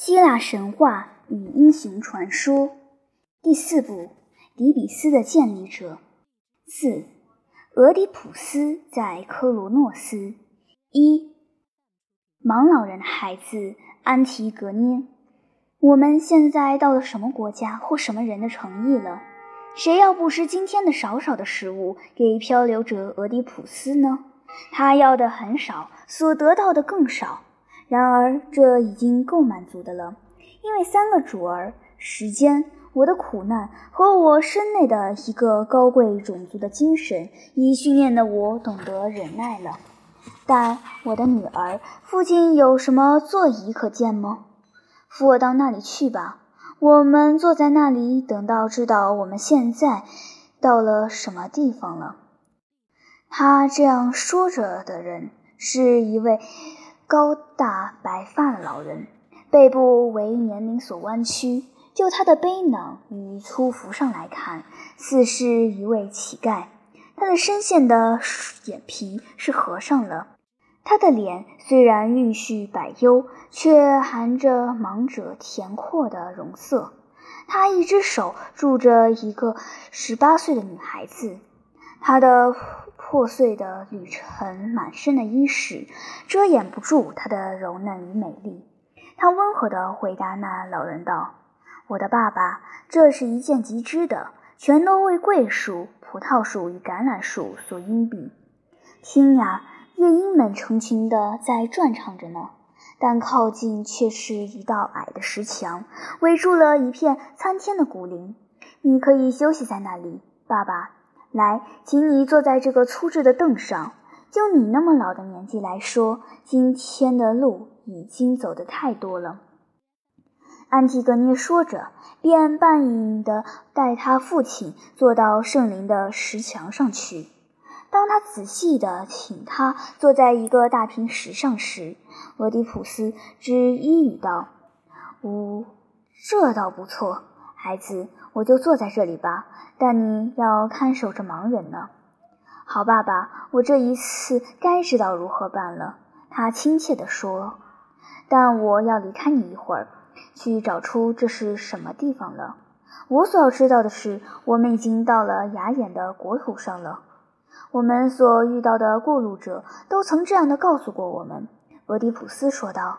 希腊神话与英雄传说第四部：迪比斯的建立者。四、俄狄浦斯在科罗诺斯。一、盲老人的孩子安提格涅。我们现在到了什么国家或什么人的诚意了？谁要不施今天的少少的食物给漂流者俄狄浦斯呢？他要的很少，所得到的更少。然而，这已经够满足的了，因为三个主儿——时间、我的苦难和我身内的一个高贵种族的精神，已训练的我懂得忍耐了。但我的女儿，附近有什么座椅可见吗？扶我到那里去吧。我们坐在那里，等到知道我们现在到了什么地方了。他这样说着的人，是一位。高大白发的老人，背部为年龄所弯曲。就他的背囊与粗服上来看，似是一位乞丐。他的深陷的眼皮是合上了。他的脸虽然蕴蓄百忧，却含着忙者恬阔的容色。他一只手拄着一个十八岁的女孩子。他的。破碎的旅程，满身的衣饰遮掩不住她的柔嫩与美丽。他温和地回答那老人道：“我的爸爸，这是一件极之的，全都为桂树、葡萄树与橄榄树所荫蔽。听呀，夜莺们成群地在转唱着呢。但靠近却是一道矮的石墙，围住了一片参天的古林。你可以休息在那里，爸爸。”来，请你坐在这个粗制的凳上。就你那么老的年纪来说，今天的路已经走得太多了。安提格涅说着，便半隐地带他父亲坐到圣灵的石墙上去。当他仔细地请他坐在一个大平石上时，俄狄浦斯只一语道：“呜，这倒不错，孩子，我就坐在这里吧。”但你要看守着盲人呢。好，爸爸，我这一次该知道如何办了。他亲切地说。但我要离开你一会儿，去找出这是什么地方了。我所要知道的是，我们已经到了雅典的国土上了。我们所遇到的过路者都曾这样的告诉过我们。俄狄浦斯说道。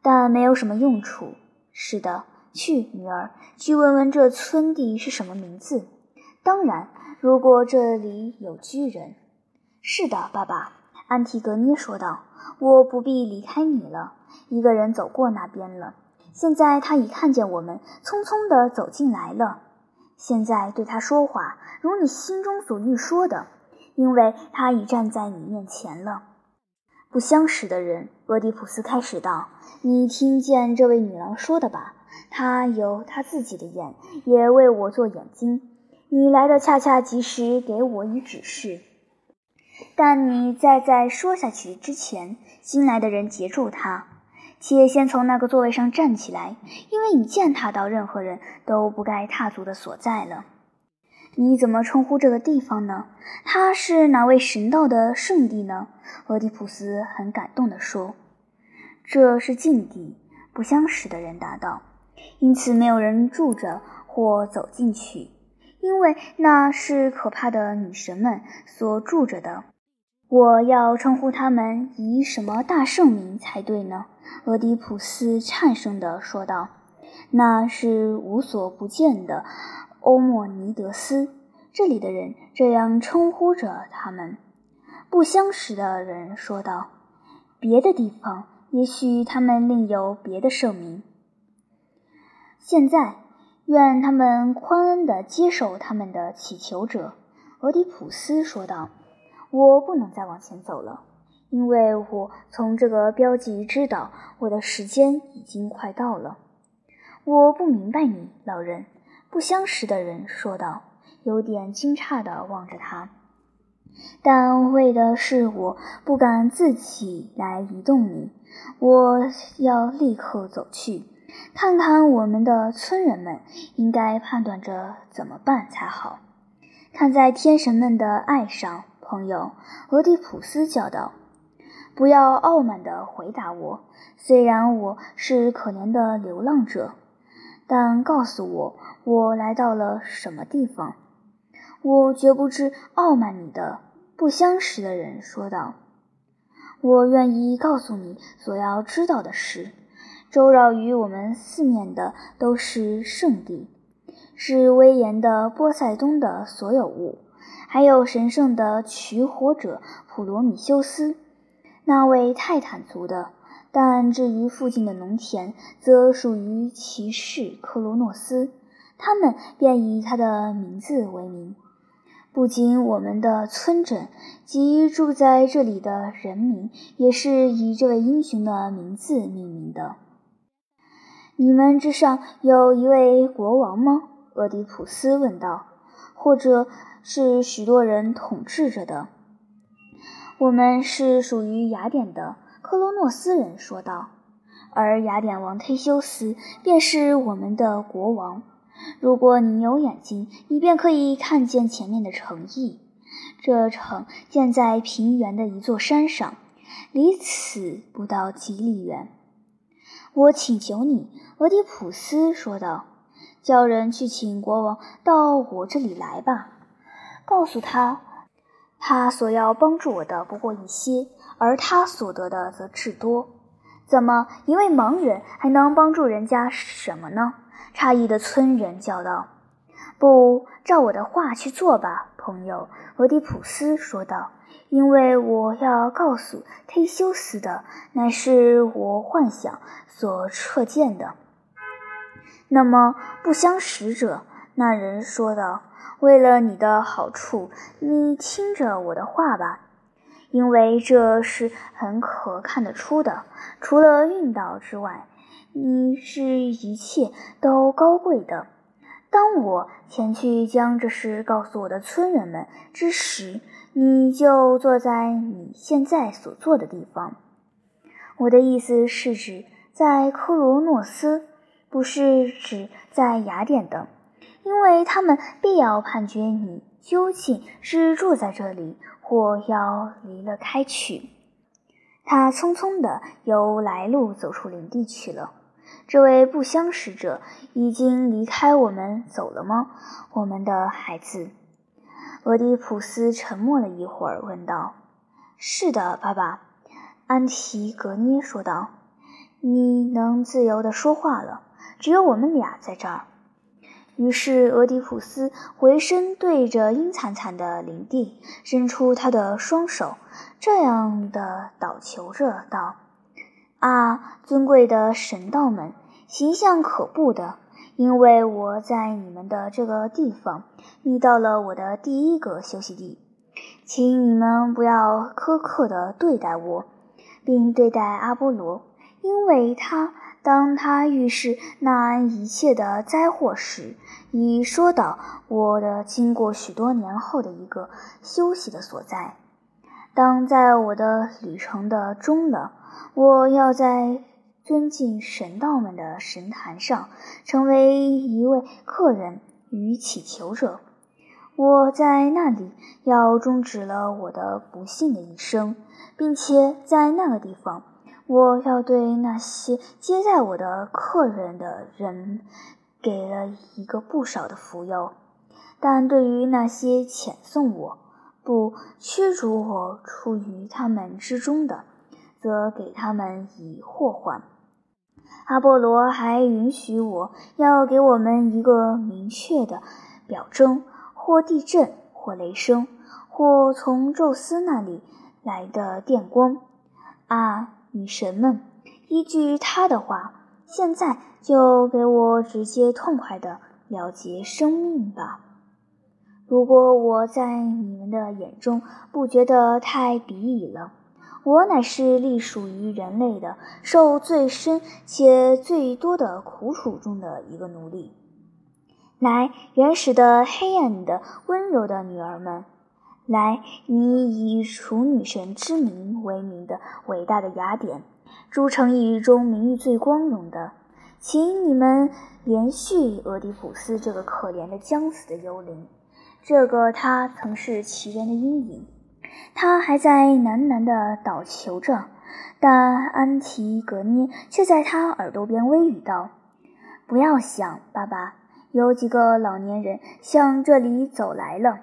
但没有什么用处。是的，去，女儿，去问问这村地是什么名字。当然，如果这里有居人，是的，爸爸。安提格涅说道：“我不必离开你了。一个人走过那边了。现在他已看见我们，匆匆地走进来了。现在对他说话，如你心中所欲说的，因为他已站在你面前了。”不相识的人，俄狄浦斯开始道：“你听见这位女郎说的吧？他有他自己的眼，也为我做眼睛。”你来的恰恰及时，给我以指示。但你在在说下去之前，新来的人截住他，且先从那个座位上站起来，因为你践踏到任何人都不该踏足的所在了。你怎么称呼这个地方呢？它是哪位神道的圣地呢？俄狄浦斯很感动地说：“这是禁地。”不相识的人答道：“因此没有人住着或走进去。”因为那是可怕的女神们所住着的，我要称呼他们以什么大圣名才对呢？俄狄浦斯颤声地说道：“那是无所不见的欧莫尼德斯，这里的人这样称呼着他们。”不相识的人说道：“别的地方，也许他们另有别的圣名。”现在。愿他们宽恩地接受他们的祈求者，俄狄浦斯说道：“我不能再往前走了，因为我从这个标记知道我的时间已经快到了。”我不明白你，老人。”不相识的人说道，有点惊诧地望着他。但为的是我不敢自己来移动你，我要立刻走去。看看我们的村人们，应该判断着怎么办才好。看在天神们的爱上，朋友，俄狄浦斯叫道：“不要傲慢地回答我，虽然我是可怜的流浪者，但告诉我我来到了什么地方。我绝不知傲慢你的。不相识的人说道：“我愿意告诉你所要知道的事。周绕于我们四面的都是圣地，是威严的波塞冬的所有物，还有神圣的取火者普罗米修斯。”那位泰坦族的，但至于附近的农田，则属于骑士克罗诺斯。他们便以他的名字为名。不仅我们的村镇及住在这里的人民，也是以这位英雄的名字命名的。你们之上有一位国王吗？俄狄浦斯问道。或者是许多人统治着的？我们是属于雅典的，克罗诺斯人说道。而雅典王忒修斯便是我们的国王。如果你有眼睛，你便可以看见前面的城邑。这城建在平原的一座山上，离此不到几里远。我请求你，俄狄浦斯说道，叫人去请国王到我这里来吧，告诉他。他所要帮助我的不过一些，而他所得的则至多。怎么，一位盲人还能帮助人家什么呢？诧异的村人叫道：“不照我的话去做吧，朋友。”俄狄浦斯说道：“因为我要告诉忒修斯的，乃是我幻想所测见的。”那么，不相识者，那人说道。为了你的好处，你听着我的话吧，因为这是很可看得出的。除了运道之外，你是一切都高贵的。当我前去将这事告诉我的村人们之时，你就坐在你现在所坐的地方。我的意思是指在科罗诺斯，不是指在雅典的。因为他们必要判决你究竟是住在这里，或要离了开去。他匆匆地由来路走出林地去了。这位不相识者已经离开我们走了吗？我们的孩子。俄狄浦斯沉默了一会儿，问道：“是的，爸爸。”安提格涅说道：“你能自由地说话了。只有我们俩在这儿。”于是，俄狄浦斯回身对着阴惨惨的林地伸出他的双手，这样的祷求着道：“啊，尊贵的神道们，形象可怖的！因为我在你们的这个地方你到了我的第一个休息地，请你们不要苛刻地对待我，并对待阿波罗，因为他。”当他预示那一切的灾祸时，已说到我的经过许多年后的一个休息的所在。当在我的旅程的终了，我要在尊敬神道们的神坛上成为一位客人与乞求者。我在那里要终止了我的不幸的一生，并且在那个地方。我要对那些接待我的客人的人给了一个不少的福佑，但对于那些遣送我、不驱逐我出于他们之中的，则给他们以祸患。阿波罗还允许我要给我们一个明确的表征，或地震，或雷声，或从宙斯那里来的电光。啊！女神们，依据他的话，现在就给我直接痛快的了结生命吧。如果我在你们的眼中不觉得太鄙夷了，我乃是隶属于人类的，受最深且最多的苦楚中的一个奴隶。来，原始的、黑暗的、温柔的女儿们。来，你以处女神之名为名的伟大的雅典，诸城邑中名誉最光荣的，请你们延续俄狄浦斯这个可怜的将死的幽灵，这个他曾是其人的阴影。他还在喃喃地祷求着，但安提格涅却在他耳朵边微语道：“不要想，爸爸，有几个老年人向这里走来了，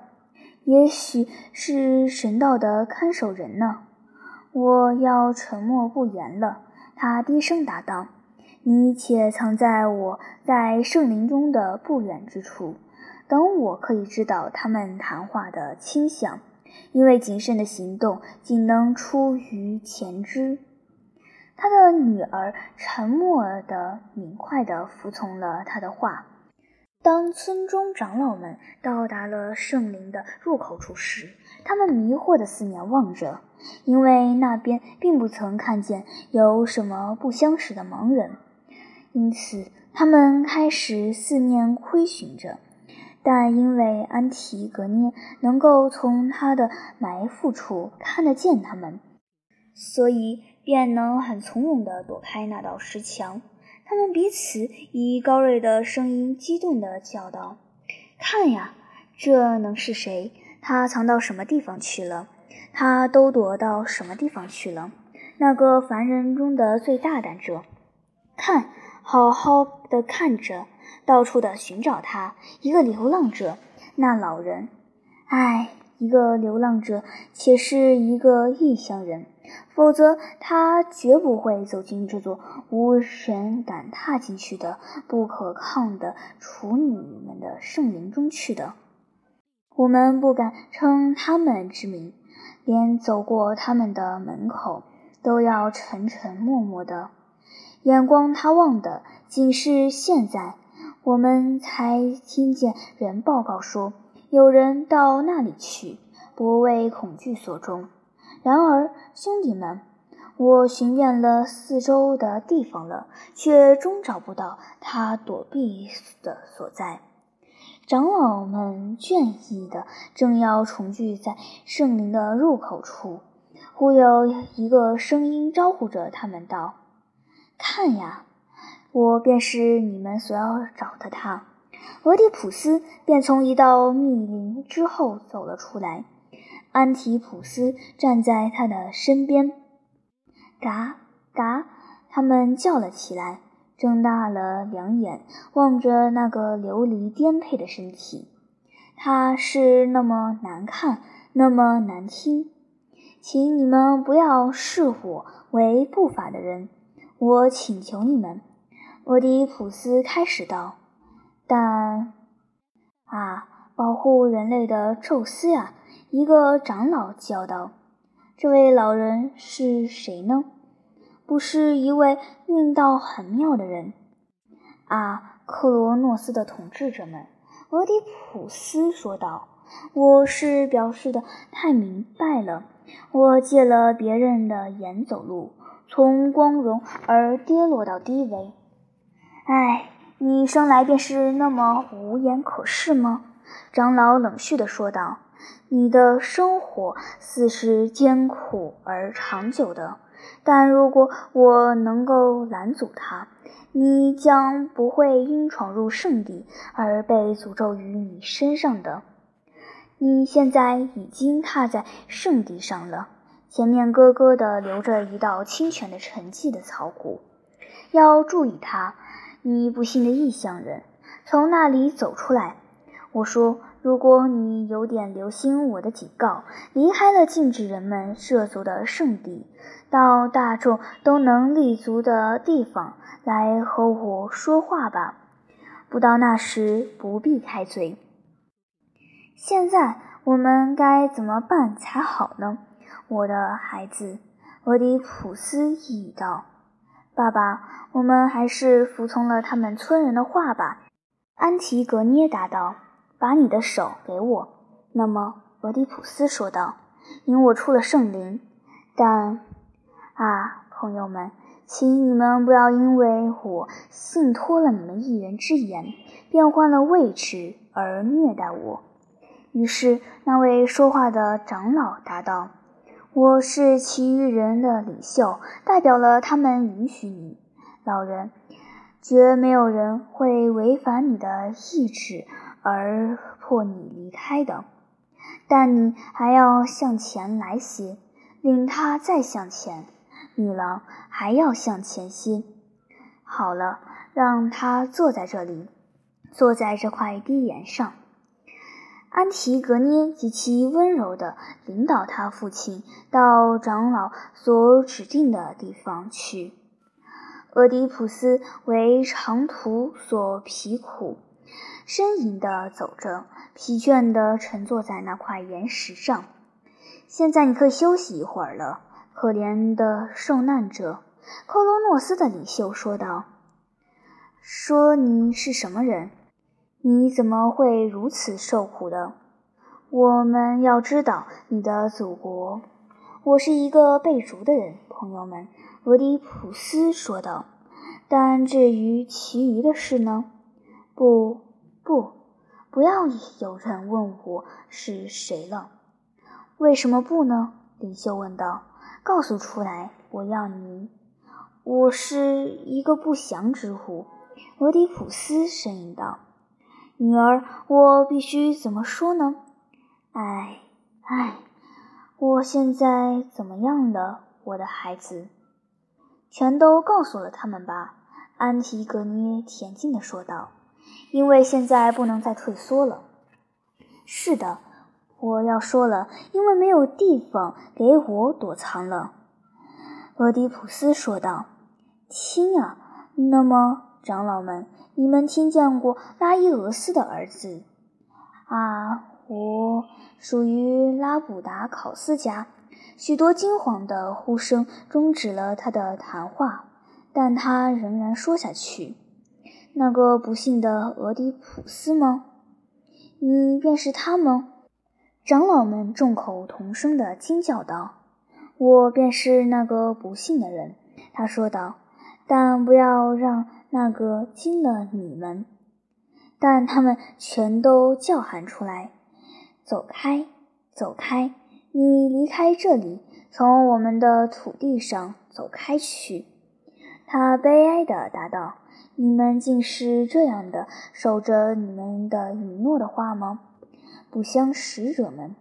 也许是神道的看守人呢。”我要沉默不言了，他低声答道：“你且藏在我在圣林中的不远之处，等我可以知道他们谈话的倾向。”因为谨慎的行动仅能出于前知，他的女儿沉默的、明快地服从了他的话。当村中长老们到达了圣灵的入口处时，他们迷惑地四面望着，因为那边并不曾看见有什么不相识的盲人，因此他们开始四面窥寻着。但因为安提格涅能够从他的埋伏处看得见他们，所以便能很从容地躲开那道石墙。他们彼此以高锐的声音激动地叫道：“看呀，这能是谁？他藏到什么地方去了？他都躲到什么地方去了？那个凡人中的最大胆者，看，好好的看着。”到处的寻找他，一个流浪者。那老人，唉，一个流浪者，且是一个异乡人，否则他绝不会走进这座无人敢踏进去的不可抗的处女们的圣灵中去的。我们不敢称他们之名，连走过他们的门口都要沉沉默默的，眼光他望的仅是现在。我们才听见人报告说，有人到那里去，不为恐惧所中。然而，兄弟们，我寻遍了四周的地方了，却终找不到他躲避的所在。长老们倦意的正要重聚在圣灵的入口处，忽有一个声音招呼着他们道：“看呀！”我便是你们所要找的他。俄狄浦斯便从一道密林之后走了出来，安提普斯站在他的身边。嘎嘎，他们叫了起来，睁大了两眼望着那个流离颠沛的身体。他是那么难看，那么难听，请你们不要视我为不法的人，我请求你们。俄狄浦斯开始道：“但啊，保护人类的宙斯呀！”一个长老叫道：“这位老人是谁呢？不是一位运道很妙的人啊！”克罗诺斯的统治者们，俄狄浦斯说道：“我是表示的太明白了。我借了别人的眼走路，从光荣而跌落到低微。”哎，你生来便是那么无言可视吗？长老冷峻地说道：“你的生活似是艰苦而长久的，但如果我能够拦阻它，你将不会因闯入圣地而被诅咒于你身上的。你现在已经踏在圣地上了，前面咯咯地流着一道清泉的沉寂的草谷，要注意它。”你不幸的异乡人，从那里走出来。我说，如果你有点留心我的警告，离开了禁止人们涉足的圣地，到大众都能立足的地方来和我说话吧。不到那时，不必开嘴。现在我们该怎么办才好呢？我的孩子，俄狄浦斯一语道。爸爸，我们还是服从了他们村人的话吧。”安提格涅答道，“把你的手给我。”那么，俄狄浦斯说道：“引我出了圣灵。但，啊，朋友们，请你们不要因为我信托了你们一人之言，变换了位置而虐待我。”于是，那位说话的长老答道。我是其余人的领袖，代表了他们允许你，老人，绝没有人会违反你的意志而迫你离开的。但你还要向前来些，领他再向前。女郎还要向前些。好了，让他坐在这里，坐在这块低岩上。安提格涅极其温柔地领导他父亲到长老所指定的地方去。俄狄浦斯为长途所疲苦，呻吟地走着，疲倦地沉坐在那块岩石上。现在你可以休息一会儿了，可怜的受难者。克罗诺斯的领袖说道：“说你是什么人？”你怎么会如此受苦的？我们要知道你的祖国。我是一个被逐的人，朋友们。”俄狄浦斯说道。“但至于其余的事呢？不，不，不要有人问我是谁了。为什么不呢？”领袖问道。“告诉出来，我要你。我是一个不祥之虎。”俄狄浦斯呻吟道。女儿，我必须怎么说呢？唉，唉，我现在怎么样了，我的孩子？全都告诉了他们吧。”安提格涅恬静地说道，“因为现在不能再退缩了。”“是的，我要说了，因为没有地方给我躲藏了。”俄狄浦斯说道。“听啊，那么，长老们。”你们听见过拉伊俄斯的儿子？啊，我属于拉卜达考斯家。许多惊惶的呼声终止了他的谈话，但他仍然说下去：“那个不幸的俄狄浦斯吗？你便是他吗？”长老们众口同声地惊叫道：“我便是那个不幸的人。”他说道：“但不要让。”那个惊了你们，但他们全都叫喊出来：“走开，走开！你离开这里，从我们的土地上走开去！”他悲哀地答道：“你们竟是这样的守着你们的允诺的话吗？不相使者们，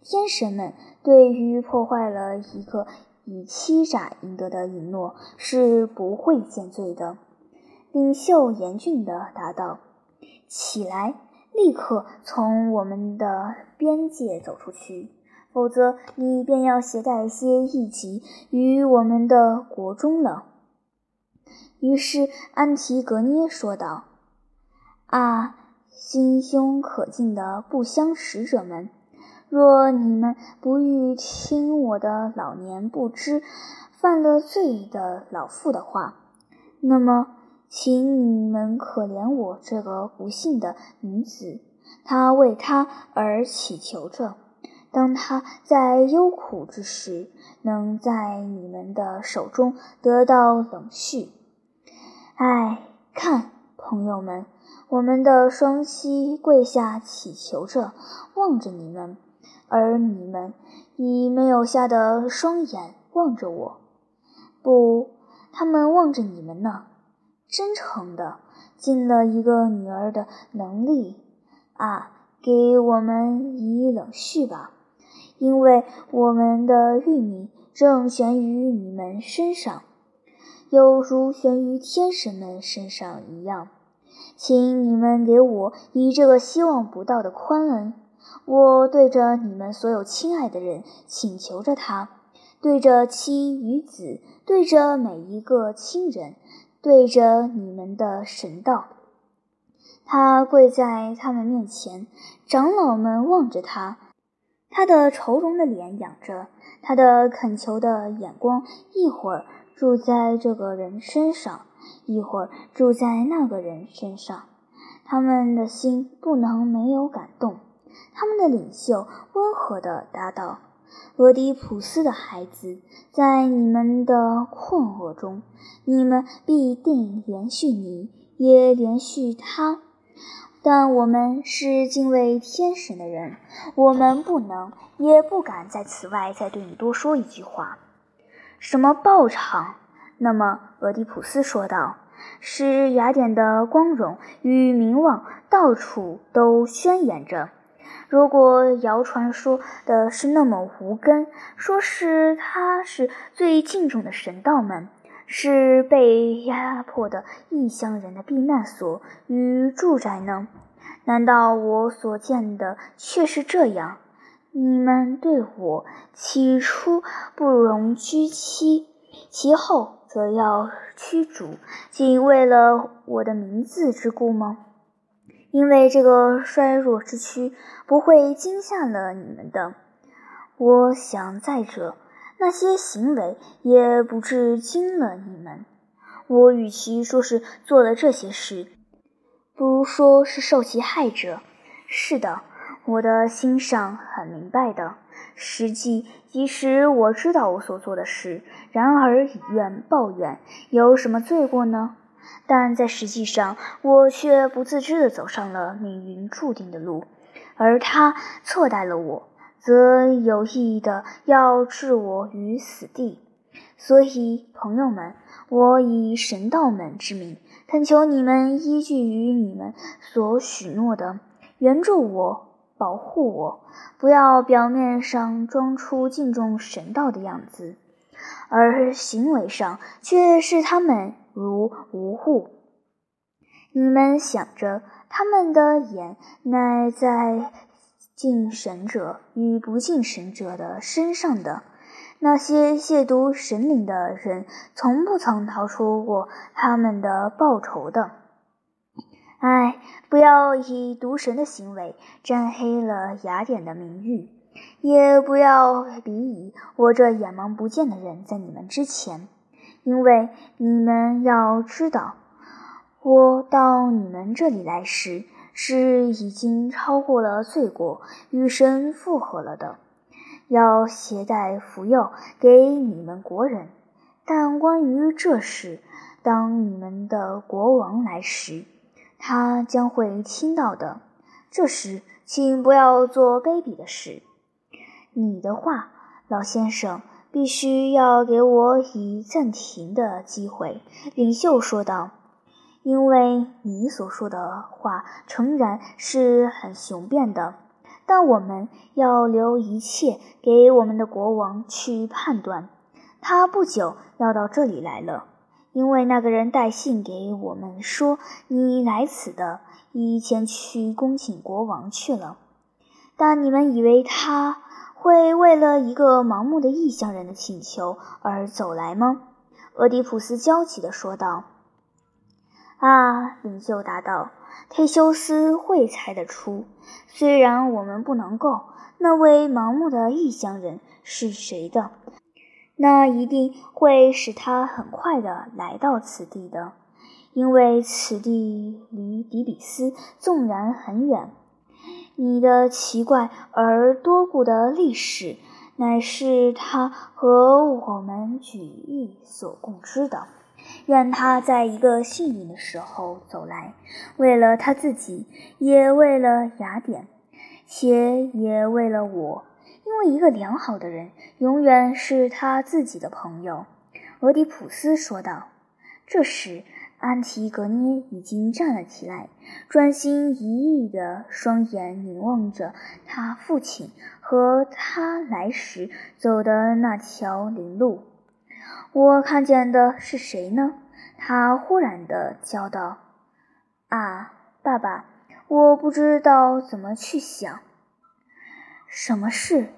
天神们对于破坏了一个以欺诈赢得的允诺是不会见罪的。”领袖严峻地答道：“起来，立刻从我们的边界走出去，否则你便要携带一些异己于我们的国中了。”于是安提格涅说道：“啊，心胸可敬的不相识者们，若你们不欲听我的老年不知、犯了罪的老妇的话，那么。”请你们可怜我这个不幸的女子，她为他而祈求着。当她在忧苦之时，能在你们的手中得到冷煦。唉，看，朋友们，我们的双膝跪下祈求着，望着你们，而你们以没有瞎的双眼望着我。不，他们望着你们呢。真诚的尽了一个女儿的能力啊！给我们以冷序吧，因为我们的玉米正悬于你们身上，有如悬于天神们身上一样。请你们给我以这个希望不到的宽恩。我对着你们所有亲爱的人请求着他，对着妻与子，对着每一个亲人。对着你们的神道，他跪在他们面前，长老们望着他，他的愁容的脸仰着，他的恳求的眼光一会儿住在这个人身上，一会儿住在那个人身上，他们的心不能没有感动。他们的领袖温和地答道。俄狄浦斯的孩子，在你们的困惑中，你们必定连续你，也连续他。但我们是敬畏天神的人，我们不能，也不敢在此外再对你多说一句话。什么报偿？那么，俄狄浦斯说道：“是雅典的光荣与名望到处都宣言着。”如果谣传说的是那么无根，说是他是最敬重的神道们，是被压迫的异乡人的避难所与住宅呢？难道我所见的却是这样？你们对我起初不容居期，其后则要驱逐，仅为了我的名字之故吗？因为这个衰弱之躯不会惊吓了你们的。我想，再者，那些行为也不至惊了你们。我与其说是做了这些事，不如说是受其害者。是的，我的心上很明白的。实际，即使我知道我所做的事，然而以怨报怨，有什么罪过呢？但在实际上，我却不自知地走上了命运注定的路，而他错待了我，则有意的要置我于死地。所以，朋友们，我以神道们之名，恳求你们依据于你们所许诺的，援助我，保护我，不要表面上装出敬重神道的样子，而行为上却是他们。如无物，你们想着他们的眼乃在敬神者与不敬神者的身上的。那些亵渎神灵的人，从不曾逃出过他们的报仇的。唉，不要以毒神的行为沾黑了雅典的名誉，也不要比拟我这眼盲不见的人在你们之前。因为你们要知道，我到你们这里来时，是已经超过了罪过，与神复合了的，要携带福佑给你们国人。但关于这事，当你们的国王来时，他将会听到的。这时，请不要做卑鄙的事。你的话，老先生。必须要给我以暂停的机会，领袖说道。因为你所说的话诚然是很雄辩的，但我们要留一切给我们的国王去判断。他不久要到这里来了，因为那个人带信给我们说你来此的，已前去恭请国王去了。但你们以为他？会为了一个盲目的异乡人的请求而走来吗？俄狄浦斯焦急地说道。“啊，领袖答道，忒修斯会猜得出。虽然我们不能够，那位盲目的异乡人是谁的，那一定会使他很快的来到此地的，因为此地离底比斯纵然很远。”你的奇怪而多故的历史，乃是他和我们举义所共知的。愿他在一个幸运的时候走来，为了他自己，也为了雅典，且也为了我。因为一个良好的人，永远是他自己的朋友。”俄狄浦斯说道。这时。安提格涅已经站了起来，专心一意的双眼凝望着他父亲和他来时走的那条林路。我看见的是谁呢？他忽然的叫道：“啊，爸爸，我不知道怎么去想。什么事？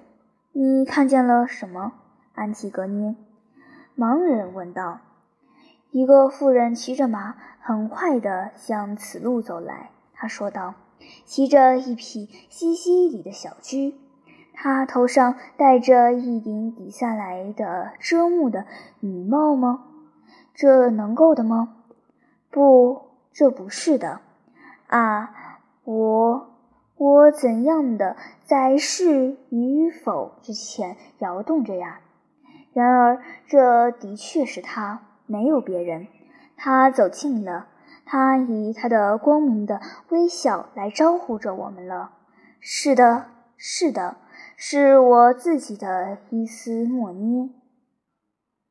你看见了什么？”安提格涅，盲人问道。一个妇人骑着马，很快地向此路走来。他说道：“骑着一匹西西里的小驹，他头上戴着一顶底下来的遮目的女帽吗？这能够的吗？不，这不是的。啊，我，我怎样的在是与否之前摇动着呀？然而，这的确是他。”没有别人，他走近了，他以他的光明的微笑来招呼着我们了。是的，是的，是我自己的伊斯莫涅。